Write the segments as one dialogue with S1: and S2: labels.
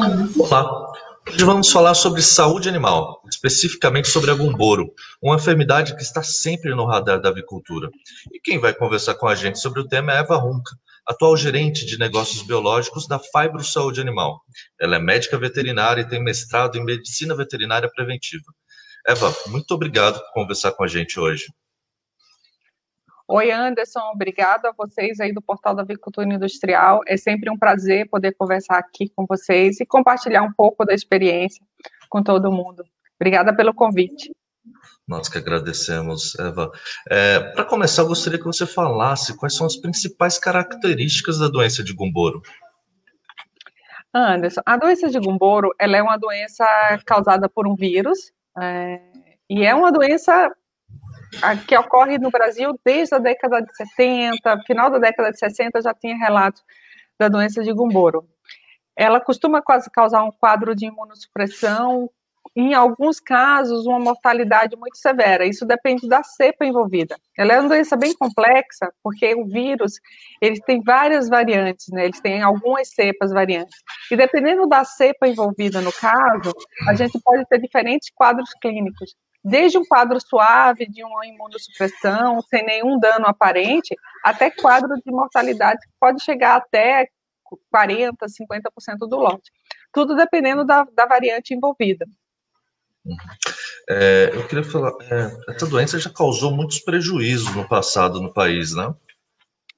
S1: Olá, hoje vamos falar sobre saúde animal, especificamente sobre a gumboro, uma enfermidade que está sempre no radar da avicultura. E quem vai conversar com a gente sobre o tema é Eva Runca, atual gerente de negócios biológicos da Fibro Saúde Animal. Ela é médica veterinária e tem mestrado em medicina veterinária preventiva. Eva, muito obrigado por conversar com a gente hoje.
S2: Oi, Anderson, obrigada a vocês aí do Portal da Avicultura Industrial. É sempre um prazer poder conversar aqui com vocês e compartilhar um pouco da experiência com todo mundo. Obrigada pelo convite.
S1: Nós que agradecemos, Eva. É, Para começar, eu gostaria que você falasse quais são as principais características da doença de Gumboro.
S2: Anderson, a doença de Gumboro ela é uma doença causada por um vírus é, e é uma doença que ocorre no Brasil desde a década de 70, final da década de 60 já tinha relatos da doença de Gumboro. Ela costuma quase causar um quadro de imunossupressão, em alguns casos, uma mortalidade muito severa. Isso depende da cepa envolvida. Ela é uma doença bem complexa, porque o vírus, ele tem várias variantes, né? Eles têm algumas cepas variantes. E dependendo da cepa envolvida no caso, a gente pode ter diferentes quadros clínicos desde um quadro suave de uma imunossupressão, sem nenhum dano aparente, até quadro de mortalidade que pode chegar até 40%, 50% do lote. Tudo dependendo da, da variante envolvida.
S1: É, eu queria falar, é, essa doença já causou muitos prejuízos no passado no país, né?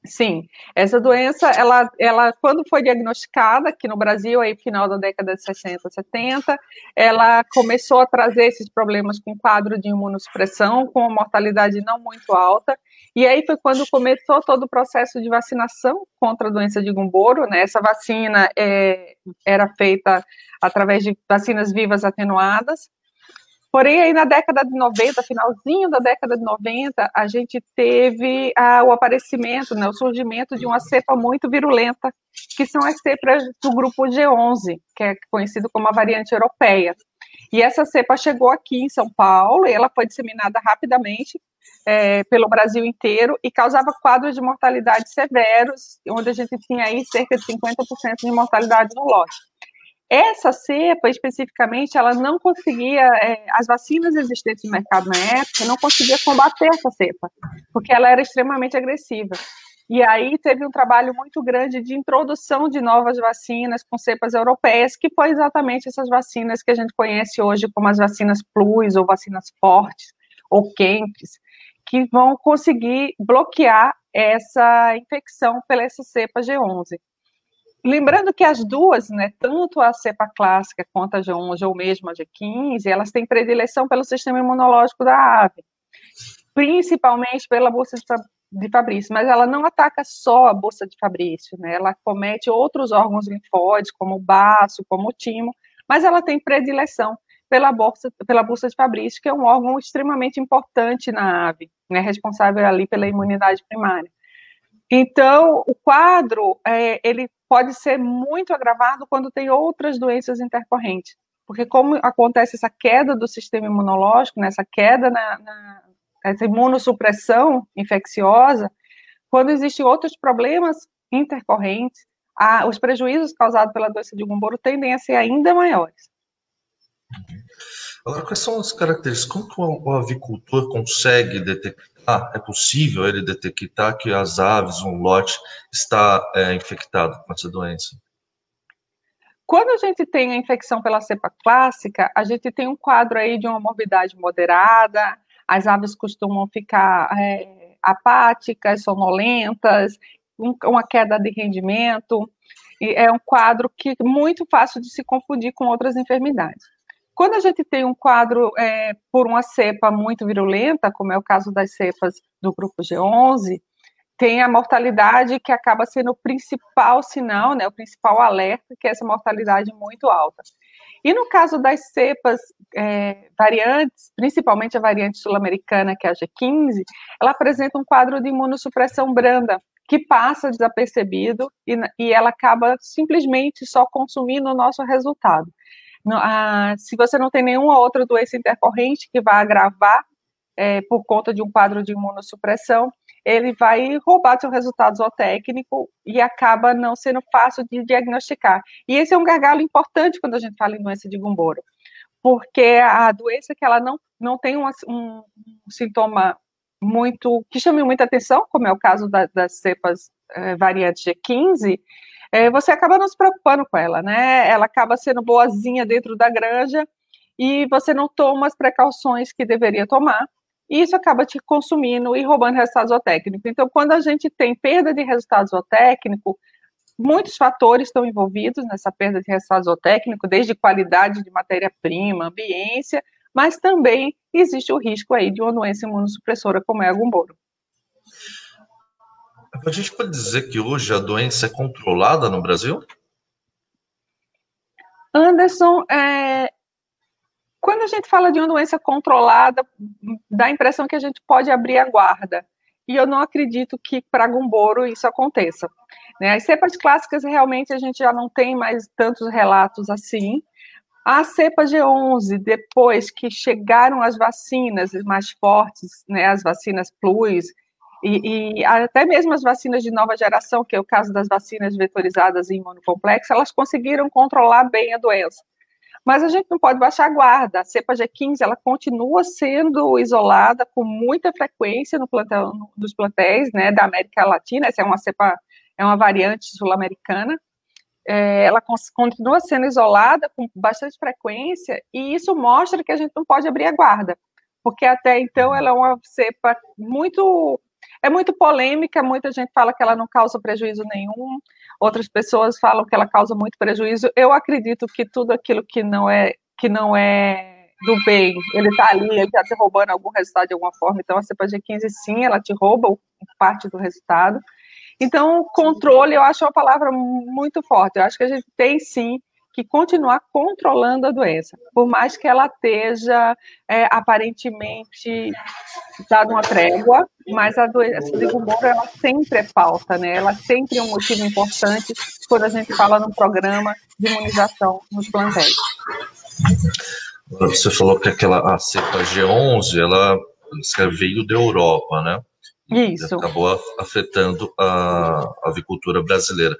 S2: Sim, essa doença, ela, ela quando foi diagnosticada aqui no Brasil, aí final da década de 60, 70, ela começou a trazer esses problemas com quadro de imunossupressão, com uma mortalidade não muito alta, e aí foi quando começou todo o processo de vacinação contra a doença de Gumboro, né, essa vacina é, era feita através de vacinas vivas atenuadas, Porém, aí na década de 90, finalzinho da década de 90, a gente teve ah, o aparecimento, né, o surgimento de uma cepa muito virulenta, que são as cepas do grupo G11, que é conhecido como a variante europeia. E essa cepa chegou aqui em São Paulo, e ela foi disseminada rapidamente é, pelo Brasil inteiro e causava quadros de mortalidade severos, onde a gente tinha aí cerca de 50% de mortalidade no lote. Essa cepa, especificamente, ela não conseguia, é, as vacinas existentes no mercado na época, não conseguia combater essa cepa, porque ela era extremamente agressiva. E aí teve um trabalho muito grande de introdução de novas vacinas com cepas europeias, que foi exatamente essas vacinas que a gente conhece hoje como as vacinas plus, ou vacinas fortes, ou quentes, que vão conseguir bloquear essa infecção pela essa cepa G11. Lembrando que as duas, né, tanto a cepa clássica quanto a G11 ou mesmo a G15, elas têm predileção pelo sistema imunológico da ave, principalmente pela bolsa de Fabrício, mas ela não ataca só a bolsa de Fabrício, né? Ela comete outros órgãos linfóides, como o baço, como o timo, mas ela tem predileção pela bolsa, pela bolsa de Fabrício, que é um órgão extremamente importante na ave, né, responsável ali pela imunidade primária. Então, o quadro, é, ele pode ser muito agravado quando tem outras doenças intercorrentes. Porque como acontece essa queda do sistema imunológico, né, essa queda na, na essa imunossupressão infecciosa, quando existem outros problemas intercorrentes, a, os prejuízos causados pela doença de Gumboro tendem a ser ainda maiores.
S1: Agora, quais são as características? Como que o avicultor consegue detectar ah, é possível ele detectar que as aves, um lote, está é, infectado com essa doença?
S2: Quando a gente tem a infecção pela cepa clássica, a gente tem um quadro aí de uma morbidade moderada, as aves costumam ficar é, apáticas, sonolentas, um, uma queda de rendimento, e é um quadro que é muito fácil de se confundir com outras enfermidades. Quando a gente tem um quadro é, por uma cepa muito virulenta, como é o caso das cepas do grupo G11, tem a mortalidade que acaba sendo o principal sinal, né, o principal alerta, que é essa mortalidade muito alta. E no caso das cepas é, variantes, principalmente a variante sul-americana, que é a G15, ela apresenta um quadro de imunossupressão branda, que passa desapercebido e, e ela acaba simplesmente só consumindo o nosso resultado. Ah, se você não tem nenhuma outra doença intercorrente que vá agravar é, por conta de um quadro de imunossupressão, ele vai roubar seu resultado zootécnico e acaba não sendo fácil de diagnosticar. E esse é um gargalo importante quando a gente fala em doença de Gumboro, porque a doença que ela não, não tem um, um, um sintoma muito que chame muita atenção, como é o caso da, das cepas é, variantes G15, é, você acaba não se preocupando com ela, né? Ela acaba sendo boazinha dentro da granja e você não toma as precauções que deveria tomar, e isso acaba te consumindo e roubando resultado zootécnico. Então, quando a gente tem perda de resultado zootécnico, muitos fatores estão envolvidos nessa perda de resultado zootécnico, desde qualidade de matéria-prima, ambiência, mas também existe o risco aí de uma doença imunossupressora como é a gumboro.
S1: A gente pode dizer que hoje a doença é controlada no Brasil?
S2: Anderson, é, quando a gente fala de uma doença controlada, dá a impressão que a gente pode abrir a guarda. E eu não acredito que para Gumboro isso aconteça. Né? As cepas clássicas, realmente, a gente já não tem mais tantos relatos assim. A cepa G11, depois que chegaram as vacinas mais fortes, né, as vacinas Plus, e, e, até mesmo as vacinas de nova geração, que é o caso das vacinas vetorizadas em imunocomplexo, elas conseguiram controlar bem a doença. Mas a gente não pode baixar a guarda. A cepa G15 ela continua sendo isolada com muita frequência no nos plantéis né, da América Latina. Essa é uma cepa, é uma variante sul-americana. É, ela continua sendo isolada com bastante frequência e isso mostra que a gente não pode abrir a guarda, porque até então ela é uma cepa muito é muito polêmica, muita gente fala que ela não causa prejuízo nenhum, outras pessoas falam que ela causa muito prejuízo. Eu acredito que tudo aquilo que não é que não é do bem, ele está ali, ele está te roubando algum resultado de alguma forma. Então a cepa G15 sim, ela te rouba parte do resultado. Então, controle, eu acho uma palavra muito forte. Eu acho que a gente tem sim que continuar controlando a doença, por mais que ela esteja é, aparentemente dado uma trégua, mas a doença de Gumboro, ela sempre é falta, né? Ela sempre é um motivo importante quando a gente fala num programa de imunização nos plantéis.
S1: Você falou que aquela a cepa G11, ela veio da Europa, né?
S2: Isso.
S1: Acabou afetando a avicultura brasileira.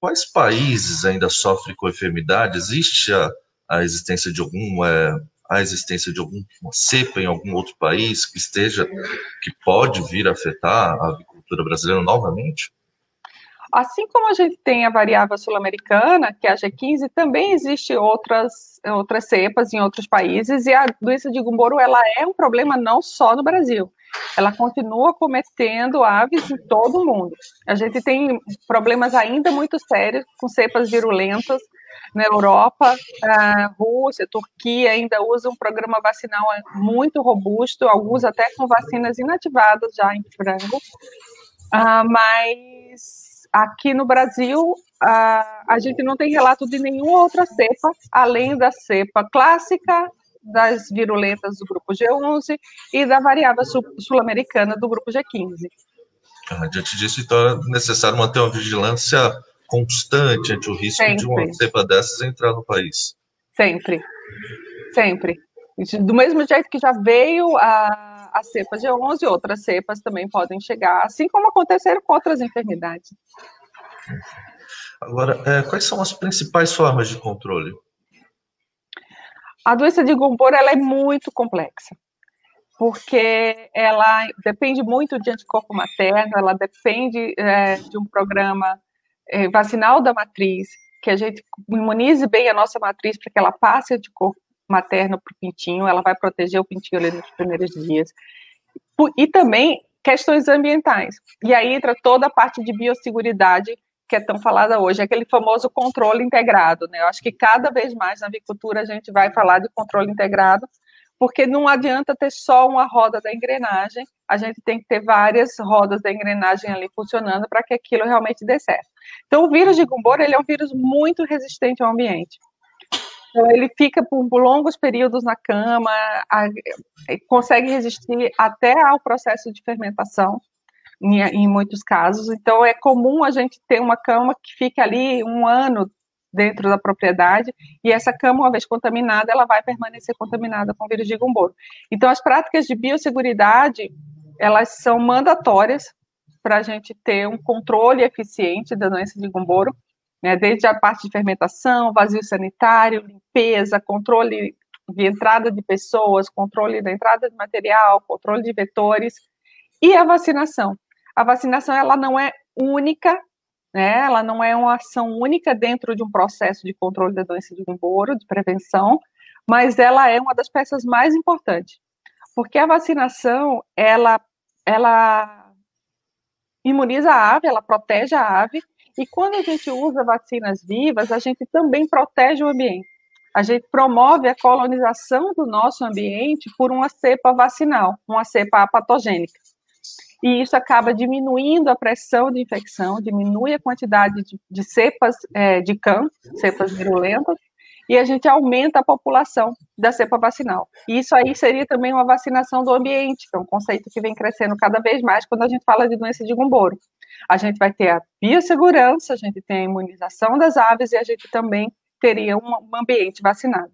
S1: Quais países ainda sofrem com a enfermidade? Existe a, a existência de algum é, a existência de alguma cepa em algum outro país que esteja que pode vir a afetar a avicultura brasileira novamente?
S2: Assim como a gente tem a variável sul-americana, que é a G15, também existe outras, outras cepas em outros países, e a doença de Gumboro ela é um problema não só no Brasil ela continua cometendo aves em todo o mundo. A gente tem problemas ainda muito sérios com cepas virulentas na Europa, a Rússia, a Turquia ainda usa um programa vacinal muito robusto, alguns até com vacinas inativadas já em frango, uh, mas aqui no Brasil uh, a gente não tem relato de nenhuma outra cepa, além da cepa clássica das virulentas do grupo G11 e da variável sul-americana do grupo G15.
S1: Ah, diante disso, então, é necessário manter uma vigilância constante ante o risco sempre. de uma cepa dessas entrar no país.
S2: Sempre, sempre. Do mesmo jeito que já veio a, a cepa G11, outras cepas também podem chegar, assim como aconteceram com outras enfermidades.
S1: Agora, é, quais são as principais formas de controle?
S2: A doença de Gumboro ela é muito complexa, porque ela depende muito de anticorpo materno, ela depende é, de um programa é, vacinal da matriz, que a gente imunize bem a nossa matriz para que ela passe anticorpo materno para o pintinho, ela vai proteger o pintinho ali nos primeiros dias. E também questões ambientais. E aí entra toda a parte de biosseguridade que é tão falada hoje, é aquele famoso controle integrado. Né? Eu acho que cada vez mais na avicultura a gente vai falar de controle integrado, porque não adianta ter só uma roda da engrenagem, a gente tem que ter várias rodas da engrenagem ali funcionando para que aquilo realmente dê certo. Então, o vírus de Gumboro ele é um vírus muito resistente ao ambiente. Então, ele fica por longos períodos na cama, a, consegue resistir até ao processo de fermentação em, em muitos casos. Então, é comum a gente ter uma cama que fique ali um ano, dentro da propriedade, e essa cama, uma vez contaminada, ela vai permanecer contaminada com vírus de Gumboro. Então, as práticas de biosseguridade, elas são mandatórias para a gente ter um controle eficiente da doença de Gumboro, né, desde a parte de fermentação, vazio sanitário, limpeza, controle de entrada de pessoas, controle da entrada de material, controle de vetores, e a vacinação. A vacinação, ela não é única né? Ela não é uma ação única dentro de um processo de controle da doença de Gumboro, de prevenção, mas ela é uma das peças mais importantes, porque a vacinação ela ela imuniza a ave, ela protege a ave, e quando a gente usa vacinas vivas, a gente também protege o ambiente. A gente promove a colonização do nosso ambiente por uma cepa vacinal, uma cepa patogênica e isso acaba diminuindo a pressão de infecção, diminui a quantidade de, de cepas é, de cã, cepas virulentas, e a gente aumenta a população da cepa vacinal. E isso aí seria também uma vacinação do ambiente, que é um conceito que vem crescendo cada vez mais quando a gente fala de doença de Gumboro. A gente vai ter a biossegurança, a gente tem a imunização das aves e a gente também teria um, um ambiente vacinado.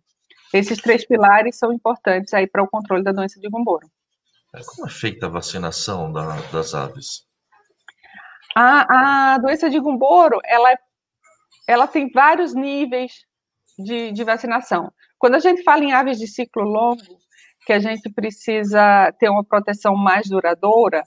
S2: Esses três pilares são importantes aí para o controle da doença de Gumboro.
S1: É, como é feita a vacinação da, das aves?
S2: A, a doença de Gumboro, ela, ela tem vários níveis de, de vacinação. Quando a gente fala em aves de ciclo longo, que a gente precisa ter uma proteção mais duradoura,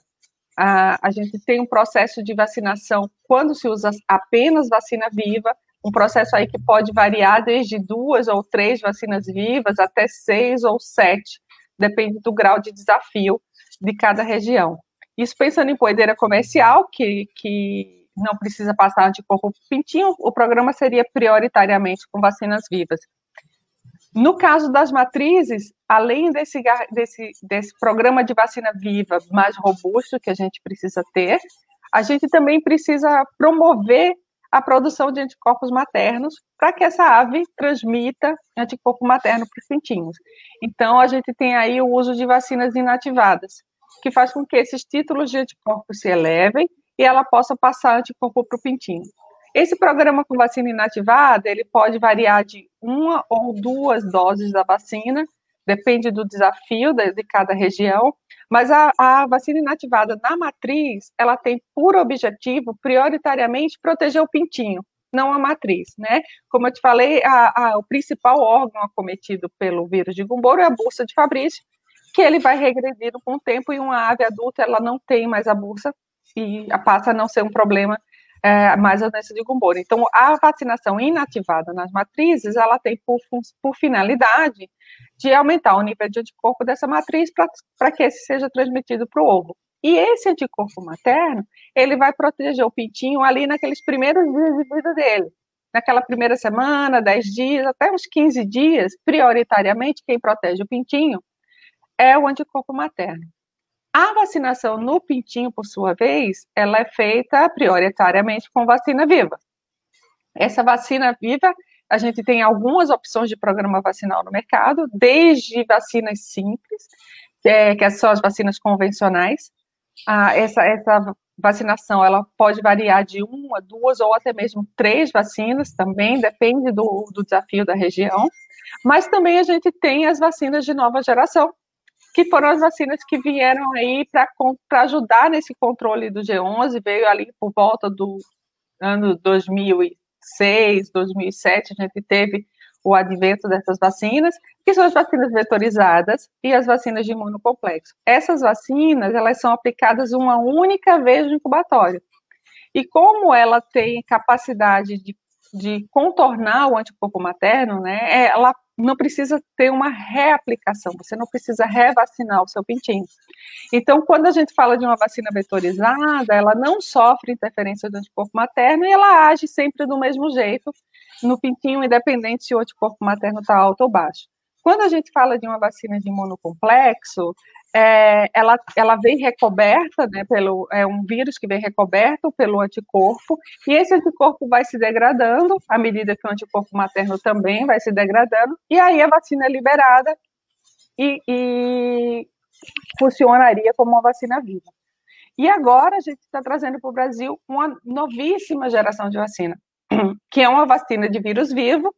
S2: a, a gente tem um processo de vacinação quando se usa apenas vacina viva, um processo aí que pode variar desde duas ou três vacinas vivas até seis ou sete depende do grau de desafio de cada região. Isso pensando em poedeira comercial, que, que não precisa passar anticorpo pintinho, o programa seria prioritariamente com vacinas vivas. No caso das matrizes, além desse, desse, desse programa de vacina viva mais robusto que a gente precisa ter, a gente também precisa promover a produção de anticorpos maternos para que essa ave transmita anticorpo materno para os pintinhos. Então, a gente tem aí o uso de vacinas inativadas, que faz com que esses títulos de anticorpos se elevem e ela possa passar anticorpo para o pintinho. Esse programa com vacina inativada, ele pode variar de uma ou duas doses da vacina, depende do desafio de, cada região, mas a, a, vacina inativada na matriz, ela tem por objetivo, prioritariamente, proteger o pintinho, não a matriz, né? Como eu te falei, a, a, o principal órgão acometido pelo vírus de Gumboro é a bursa de Fabrício, que ele vai regredindo com o tempo e uma ave adulta, ela não tem mais a bursa e passa a não ser um problema é, mais a doença de Gumboro. Então, a vacinação inativada nas matrizes, ela tem por, por finalidade de aumentar o nível de anticorpo dessa matriz para que esse seja transmitido para o ovo. E esse anticorpo materno, ele vai proteger o pintinho ali naqueles primeiros dias de vida dele. Naquela primeira semana, 10 dias, até uns 15 dias, prioritariamente, quem protege o pintinho é o anticorpo materno. A vacinação no pintinho, por sua vez, ela é feita prioritariamente com vacina viva. Essa vacina viva, a gente tem algumas opções de programa vacinal no mercado, desde vacinas simples, é, que são as vacinas convencionais. Essa, essa vacinação ela pode variar de uma, duas ou até mesmo três vacinas, também depende do, do desafio da região. Mas também a gente tem as vacinas de nova geração, que foram as vacinas que vieram aí para ajudar nesse controle do G11, veio ali por volta do ano 2006, 2007, a gente teve o advento dessas vacinas, que são as vacinas vetorizadas e as vacinas de imunocomplexo. Essas vacinas, elas são aplicadas uma única vez no incubatório. E como ela tem capacidade de, de contornar o anticorpo materno, né, ela não precisa ter uma reaplicação, você não precisa revacinar o seu pintinho. Então, quando a gente fala de uma vacina vetorizada, ela não sofre interferência do anticorpo materno e ela age sempre do mesmo jeito no pintinho, independente se o anticorpo materno está alto ou baixo. Quando a gente fala de uma vacina de imunocomplexo, é, ela, ela vem recoberta, né, pelo, é um vírus que vem recoberto pelo anticorpo, e esse anticorpo vai se degradando à medida que o anticorpo materno também vai se degradando, e aí a vacina é liberada e, e funcionaria como uma vacina viva. E agora a gente está trazendo para o Brasil uma novíssima geração de vacina, que é uma vacina de vírus vivo,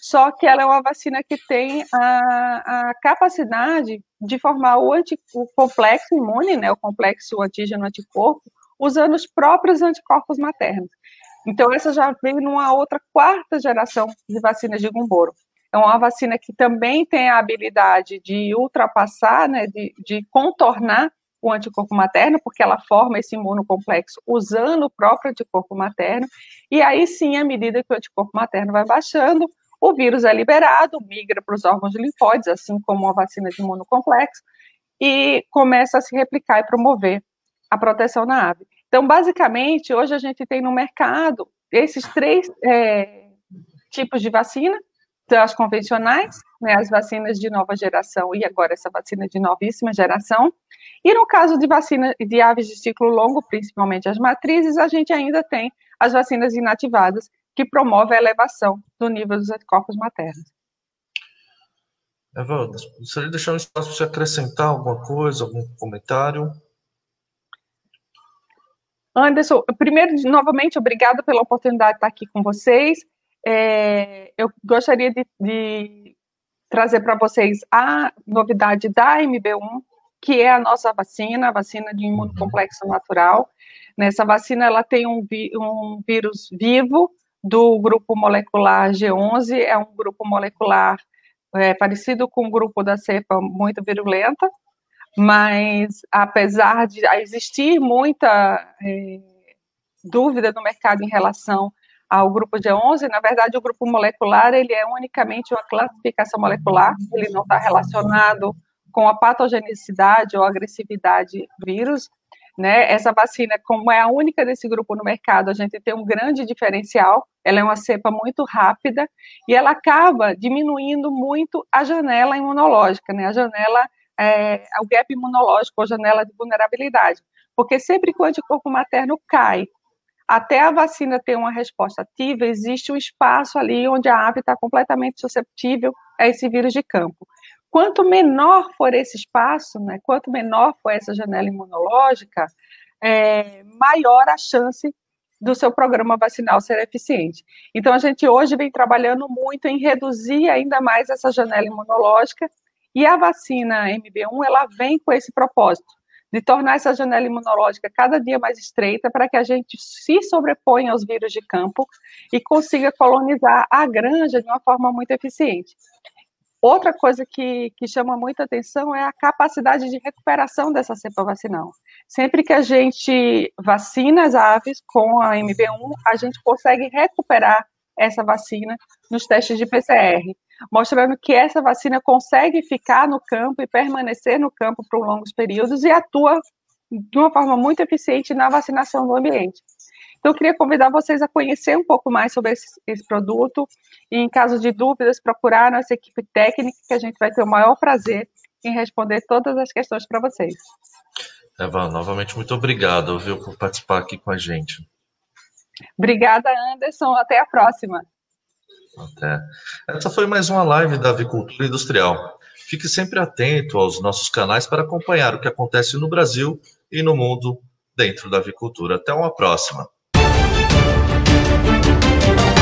S2: só que ela é uma vacina que tem a, a capacidade de formar o, anti, o complexo imune, né, o complexo antígeno-anticorpo, usando os próprios anticorpos maternos. Então, essa já veio numa outra quarta geração de vacinas de Gumboro. É uma vacina que também tem a habilidade de ultrapassar, né, de, de contornar o anticorpo materno, porque ela forma esse imunocomplexo usando o próprio anticorpo materno, e aí sim, à medida que o anticorpo materno vai baixando, o vírus é liberado, migra para os órgãos linfóides, assim como a vacina de imunocomplexo, e começa a se replicar e promover a proteção na ave. Então, basicamente, hoje a gente tem no mercado esses três é, tipos de vacina, então, as convencionais, né, as vacinas de nova geração e agora essa vacina de novíssima geração. E no caso de vacina de aves de ciclo longo, principalmente as matrizes, a gente ainda tem as vacinas inativadas, que promovem a elevação do nível dos anticorpos maternos.
S1: Eva, gostaria de deixar um espaço para você acrescentar alguma coisa, algum comentário?
S2: Anderson, primeiro, novamente, obrigada pela oportunidade de estar aqui com vocês. É, eu gostaria de, de trazer para vocês a novidade da MB1, que é a nossa vacina, a vacina de imunocomplexo natural. Nessa vacina, ela tem um, um vírus vivo do grupo molecular G11, é um grupo molecular é, parecido com o grupo da cepa muito virulenta, mas apesar de existir muita é, dúvida no mercado em relação ao grupo de 11, na verdade o grupo molecular ele é unicamente uma classificação molecular, ele não está relacionado com a patogenicidade ou agressividade vírus, né? Essa vacina, como é a única desse grupo no mercado, a gente tem um grande diferencial. Ela é uma cepa muito rápida e ela acaba diminuindo muito a janela imunológica, né? A janela, é, o gap imunológico, a janela de vulnerabilidade. Porque sempre que o anticorpo materno cai até a vacina ter uma resposta ativa, existe um espaço ali onde a ave está completamente susceptível a esse vírus de campo. Quanto menor for esse espaço, né, quanto menor for essa janela imunológica, é, maior a chance do seu programa vacinal ser eficiente. Então, a gente hoje vem trabalhando muito em reduzir ainda mais essa janela imunológica, e a vacina MB1, ela vem com esse propósito, de tornar essa janela imunológica cada dia mais estreita para que a gente se sobreponha aos vírus de campo e consiga colonizar a granja de uma forma muito eficiente. Outra coisa que, que chama muita atenção é a capacidade de recuperação dessa cepa vacinal. Sempre que a gente vacina as aves com a MB1, a gente consegue recuperar essa vacina nos testes de PCR, mostrando que essa vacina consegue ficar no campo e permanecer no campo por longos períodos e atua de uma forma muito eficiente na vacinação do ambiente. Então, eu queria convidar vocês a conhecer um pouco mais sobre esse, esse, produto e, em caso de dúvidas, procurar a nossa equipe técnica, que a gente vai ter o maior prazer em responder todas as questões para vocês.
S1: Eva, novamente, muito obrigado viu, por participar aqui com a gente.
S2: Obrigada, Anderson. Até a próxima.
S1: Até. Essa foi mais uma live da Avicultura Industrial. Fique sempre atento aos nossos canais para acompanhar o que acontece no Brasil e no mundo dentro da avicultura. Até uma próxima. Thank you.